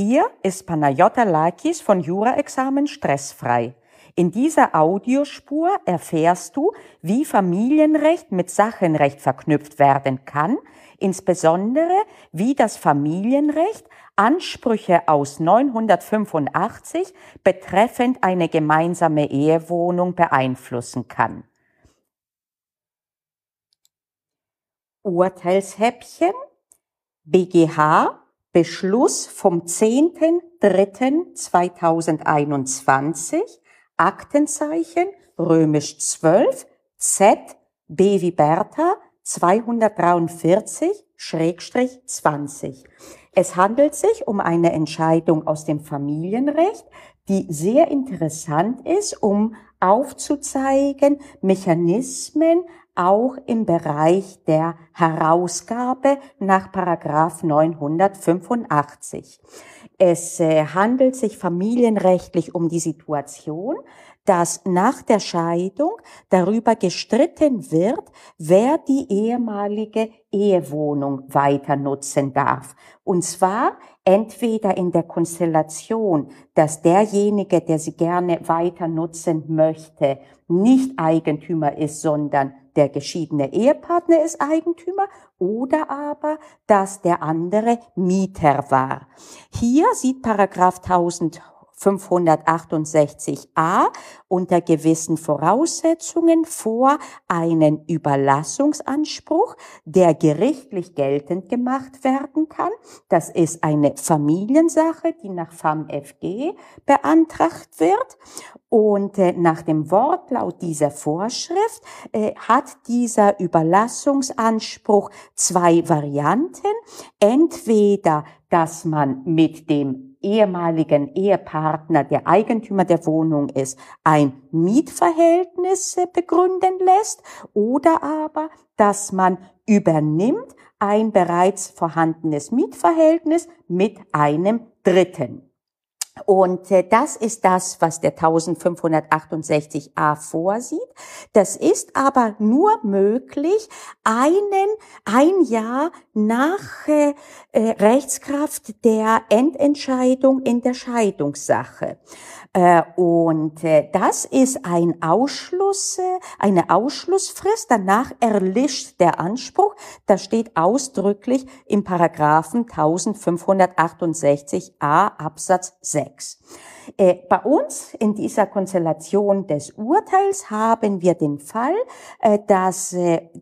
Hier ist Panayota Lakis von Jura-Examen stressfrei. In dieser Audiospur erfährst du, wie Familienrecht mit Sachenrecht verknüpft werden kann, insbesondere wie das Familienrecht Ansprüche aus 985 betreffend eine gemeinsame Ehewohnung beeinflussen kann. Urteilshäppchen BGH Beschluss vom 10.03.2021 Aktenzeichen römisch 12 Z B wie Bertha 243 Schrägstrich 20. Es handelt sich um eine Entscheidung aus dem Familienrecht, die sehr interessant ist, um aufzuzeigen Mechanismen auch im Bereich der Herausgabe nach Paragraph 985. Es äh, handelt sich familienrechtlich um die Situation, dass nach der Scheidung darüber gestritten wird, wer die ehemalige Ehewohnung weiter nutzen darf. Und zwar entweder in der Konstellation, dass derjenige, der sie gerne weiter nutzen möchte, nicht Eigentümer ist, sondern der geschiedene Ehepartner ist Eigentümer oder aber, dass der andere Mieter war. Hier sieht Paragraph 1000 568a unter gewissen Voraussetzungen vor einen Überlassungsanspruch, der gerichtlich geltend gemacht werden kann. Das ist eine Familiensache, die nach FAMFG beantragt wird. Und äh, nach dem Wortlaut dieser Vorschrift äh, hat dieser Überlassungsanspruch zwei Varianten. Entweder, dass man mit dem ehemaligen Ehepartner, der Eigentümer der Wohnung ist, ein Mietverhältnis begründen lässt oder aber, dass man übernimmt ein bereits vorhandenes Mietverhältnis mit einem Dritten. Und äh, das ist das, was der 1568a vorsieht. Das ist aber nur möglich einen, ein Jahr nach äh, äh Rechtskraft der Endentscheidung in der Scheidungssache. Äh, und äh, das ist ein Ausschluss, äh, eine Ausschlussfrist. Danach erlischt der Anspruch. Das steht ausdrücklich im Paragraphen 1568a Absatz 6. Bei uns in dieser Konstellation des Urteils haben wir den Fall, dass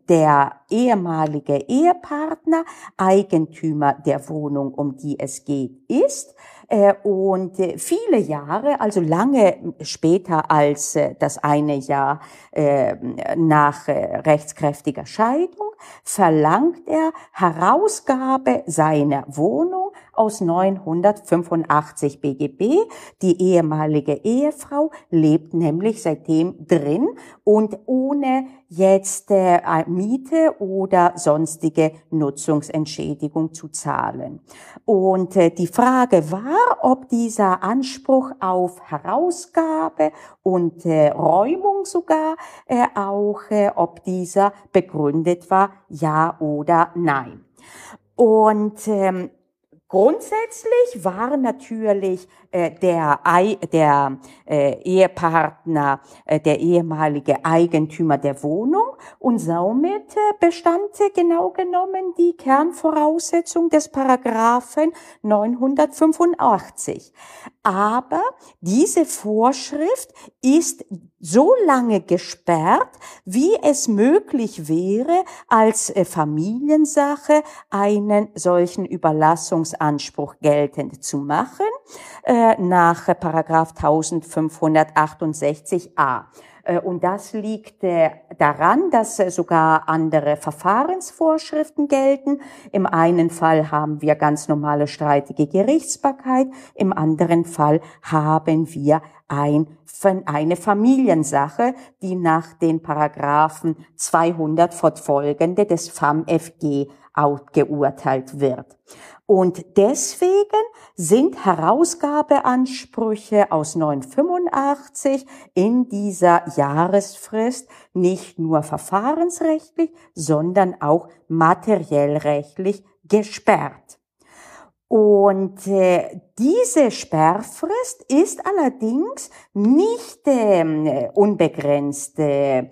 der ehemalige Ehepartner Eigentümer der Wohnung, um die es geht, ist äh, und äh, viele Jahre, also lange später als äh, das eine Jahr nach rechtskräftiger Scheidung, verlangt er Herausgabe seiner Wohnung aus 985 BGB. Die ehemalige Ehefrau lebt nämlich seitdem drin und ohne jetzt äh, Miete oder sonstige Nutzungsentschädigung zu zahlen. Und äh, die Frage war, ob dieser Anspruch auf Herausgabe und äh, Räumung sogar äh, auch, äh, ob dieser begründet war, ja oder nein. Und ähm, Grundsätzlich war natürlich der, der äh, Ehepartner äh, der ehemalige Eigentümer der Wohnung und somit äh, bestand genau genommen die Kernvoraussetzung des Paragraphen 985. Aber diese Vorschrift ist so lange gesperrt, wie es möglich wäre, als äh, Familiensache einen solchen Überlassungsanspruch geltend zu machen, äh, nach Paragraph 1568a. Äh, und das liegt äh, daran, dass äh, sogar andere Verfahrensvorschriften gelten. Im einen Fall haben wir ganz normale streitige Gerichtsbarkeit, im anderen Fall haben wir ein, eine Familiensache, die nach den Paragraphen 200 fortfolgende des FAMFG geurteilt wird. Und deswegen sind Herausgabeansprüche aus 985 in dieser Jahresfrist nicht nur verfahrensrechtlich, sondern auch materiellrechtlich gesperrt. Und äh, diese Sperrfrist ist allerdings nicht äh, unbegrenzt, äh,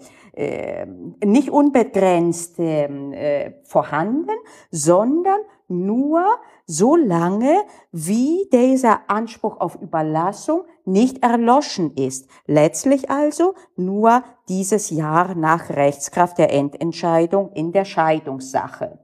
nicht unbegrenzt äh, vorhanden, sondern nur so lange, wie dieser Anspruch auf Überlassung nicht erloschen ist. Letztlich also nur dieses Jahr nach Rechtskraft der Endentscheidung in der Scheidungssache.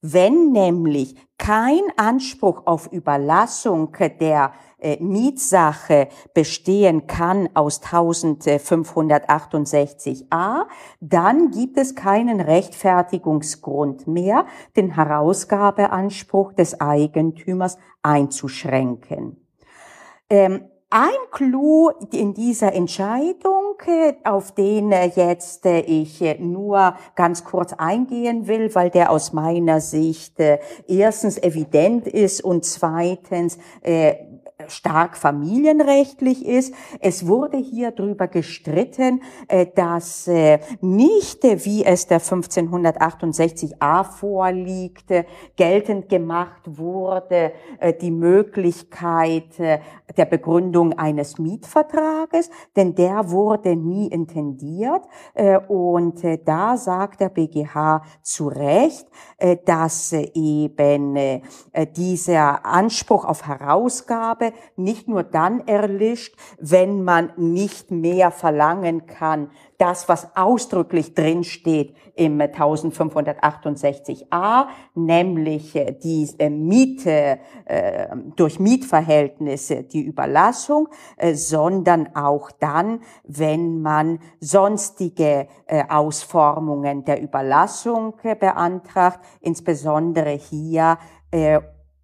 Wenn nämlich kein Anspruch auf Überlassung der Mietsache bestehen kann aus 1568a, dann gibt es keinen Rechtfertigungsgrund mehr, den Herausgabeanspruch des Eigentümers einzuschränken. Ähm, ein Clou in dieser Entscheidung, äh, auf den äh, jetzt äh, ich nur ganz kurz eingehen will, weil der aus meiner Sicht erstens evident ist und zweitens stark familienrechtlich ist. Es wurde hier drüber gestritten, äh, dass äh, nicht, wie es der 1568a vorliegt, geltend gemacht wurde, äh, die Möglichkeit der Begründung eines Mietvertrages, denn der wurde nie intendiert. Und da sagt der BGH zu Recht, dass eben dieser Anspruch auf Herausgabe nicht nur dann erlischt, wenn man nicht mehr verlangen kann, das, was ausdrücklich drinsteht im 1568a, nämlich äh, die äh, Miete äh, durch Mietverhältnisse, die Überlassung, sondern auch dann, wenn man sonstige Ausformungen der Überlassung beantragt, insbesondere hier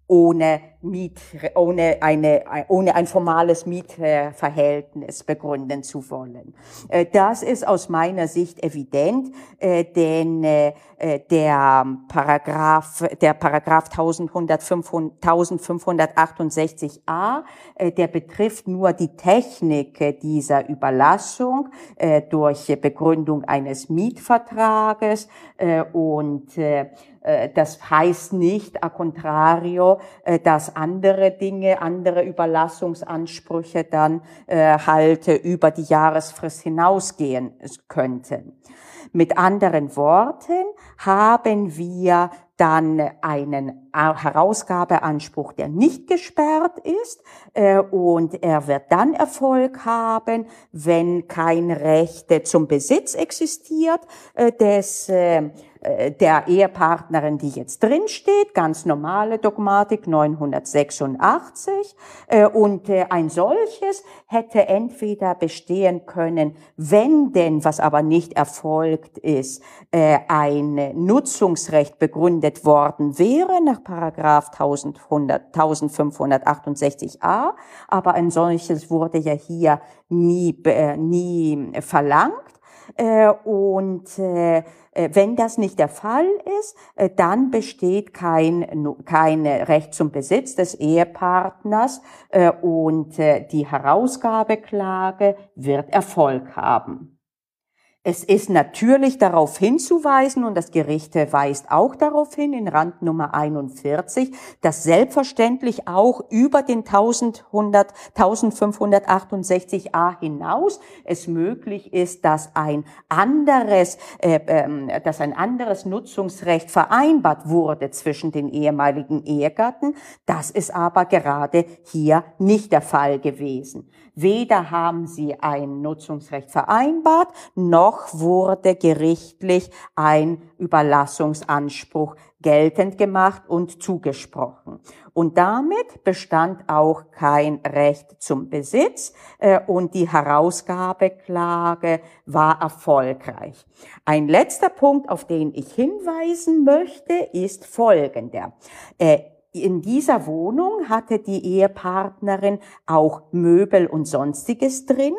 ohne Miet, ohne eine, ohne ein formales Mietverhältnis begründen zu wollen. Äh, das ist aus meiner Sicht evident, äh, denn äh, der Paragraph, der Paragraph 1568a, der betrifft nur die Technik dieser Überlassung durch Begründung eines Mietvertrages und das heißt nicht a contrario, dass andere Dinge, andere Überlassungsansprüche dann äh, halt über die Jahresfrist hinausgehen könnten. Mit anderen Worten haben wir dann einen Herausgabeanspruch, der nicht gesperrt ist äh, und er wird dann Erfolg haben, wenn kein Recht zum Besitz existiert äh, des äh, der Ehepartnerin, die jetzt drin steht, ganz normale Dogmatik 986. Äh, und ein solches hätte entweder bestehen können, wenn denn, was aber nicht erfolgt ist, ein Nutzungsrecht begründet worden wäre nach Paragraph 1568a, aber ein solches wurde ja hier nie, nie verlangt. Und äh, wenn das nicht der Fall ist, äh, dann besteht kein, kein Recht zum Besitz des Ehepartners äh, und die Herausgabeklage wird Erfolg haben. Es ist natürlich darauf hinzuweisen, und das Gericht weist auch darauf hin, in Rand Nummer 41, dass selbstverständlich auch über den 1100, 1568a hinaus es möglich ist, dass ein anderes, äh, äh, dass ein anderes Nutzungsrecht vereinbart wurde zwischen den ehemaligen Ehegatten. Das ist aber gerade hier nicht der Fall gewesen. Weder haben sie ein Nutzungsrecht vereinbart, noch wurde gerichtlich ein Überlassungsanspruch geltend gemacht und zugesprochen. Und damit bestand auch kein Recht zum Besitz äh, und die Herausgabeklage war erfolgreich. Ein letzter Punkt, auf den ich hinweisen möchte, ist folgender. Äh, in dieser Wohnung hatte die Ehepartnerin auch Möbel und sonstiges drin.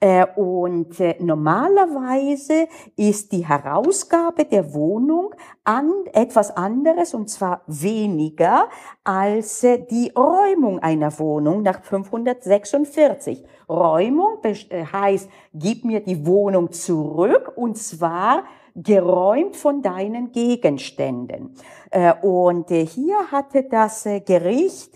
Äh, und äh, normalerweise ist die Herausgabe der Wohnung an etwas anderes, und zwar weniger als äh, die Räumung einer Wohnung nach 546. Räumung heißt, gib mir die Wohnung zurück, und zwar geräumt von deinen Gegenständen. Äh, und äh, hier hatte das äh, Gericht,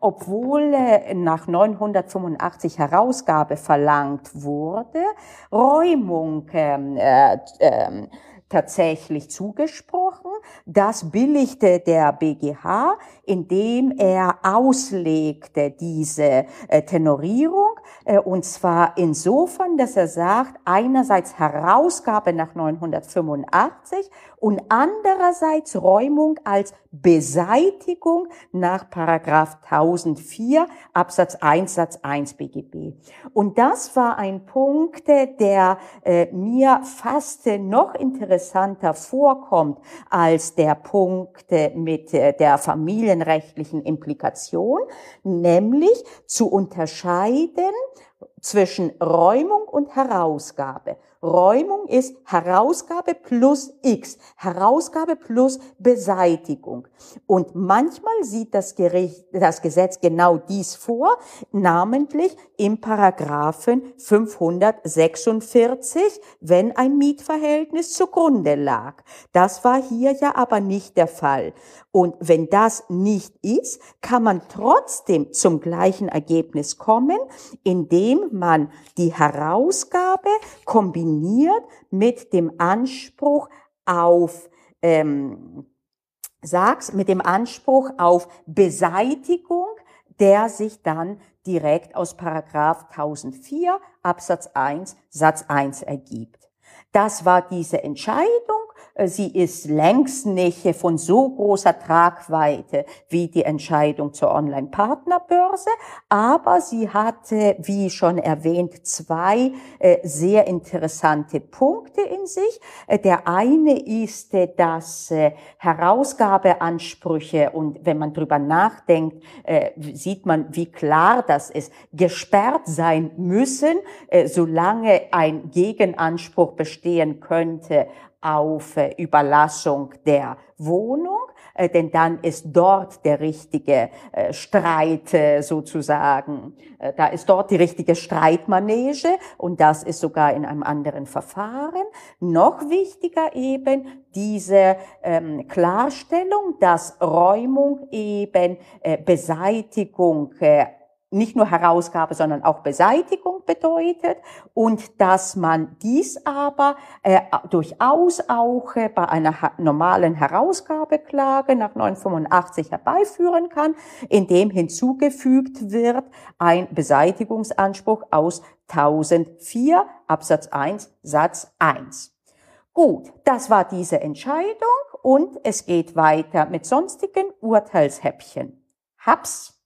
obwohl nach 985 Herausgabe verlangt wurde, Räumung ähm, äh, äh, tatsächlich zugesprochen. Das billigte der BGH, indem er auslegte diese Tenorierung, und zwar insofern, dass er sagt, einerseits Herausgabe nach 985 und andererseits Räumung als Beseitigung nach Paragraph 1004 Absatz 1 Satz 1 BGB. Und das war ein Punkt, der äh, mir fast noch interessanter vorkommt als der Punkt mit äh, der familienrechtlichen Implikation, nämlich zu unterscheiden zwischen Räumung und Herausgabe. Räumung ist Herausgabe plus X, Herausgabe plus Beseitigung. Und manchmal sieht das, Gericht, das Gesetz genau dies vor, namentlich im Paragraphen 546, wenn ein Mietverhältnis zugrunde lag. Das war hier ja aber nicht der Fall. Und wenn das nicht ist, kann man trotzdem zum gleichen Ergebnis kommen, indem man die Herausgabe kombiniert mit dem Anspruch auf ähm, sag's mit dem Anspruch auf Beseitigung, der sich dann direkt aus Paragraph 1004 Absatz 1 Satz 1 ergibt. Das war diese Entscheidung sie ist längst nicht von so großer Tragweite wie die Entscheidung zur Online-Partnerbörse, aber sie hatte, wie schon erwähnt, zwei äh, sehr interessante Punkte in sich. Äh, der eine ist, dass Herausgabeansprüche und wenn man drüber nachdenkt, sieht man, wie klar das ist, gesperrt sein müssen, solange ein Gegenanspruch bestehen könnte auf äh, Überlassung der Wohnung, äh, denn dann ist dort der richtige äh, Streit sozusagen, da ist dort die richtige Streitmanege und das ist sogar in einem anderen Verfahren. Noch wichtiger eben diese ähm, Klarstellung, dass Räumung eben Beseitigung nicht nur Herausgabe, sondern auch Beseitigung bedeutet und dass man dies aber äh, durchaus auch äh, bei einer normalen Herausgabeklage nach 985 herbeiführen kann, indem hinzugefügt wird ein Beseitigungsanspruch aus 1004 Absatz 1 Satz 1. Gut, das war diese Entscheidung und es geht weiter mit sonstigen Urteilshäppchen. Hab's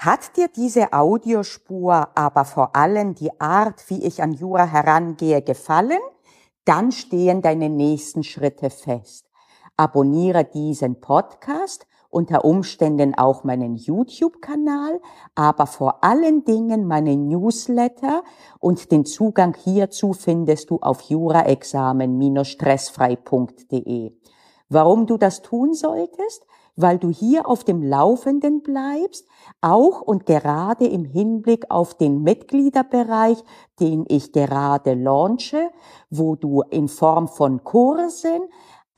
hat dir diese Audiospur aber vor allem die Art, wie ich an Jura herangehe, gefallen? Dann stehen deine nächsten Schritte fest. Abonniere diesen Podcast, unter Umständen auch meinen YouTube-Kanal, aber vor allen Dingen meinen Newsletter und den Zugang hierzu findest du auf juraexamen-stressfrei.de. Warum du das tun solltest? Weil du hier auf dem Laufenden bleibst, auch und gerade im Hinblick auf den Mitgliederbereich, den ich gerade launche, wo du in Form von Kursen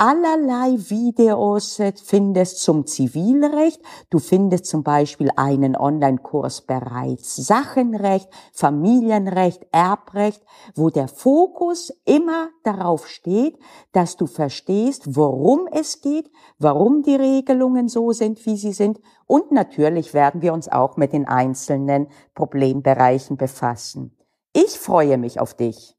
allerlei Videos findest zum Zivilrecht. Du findest zum Beispiel einen Online-Kurs bereits Sachenrecht, Familienrecht, Erbrecht, wo der Fokus immer darauf steht, dass du verstehst, worum es geht, warum die Regelungen so sind, wie sie sind. Und natürlich werden wir uns auch mit den einzelnen Problembereichen befassen. Ich freue mich auf dich.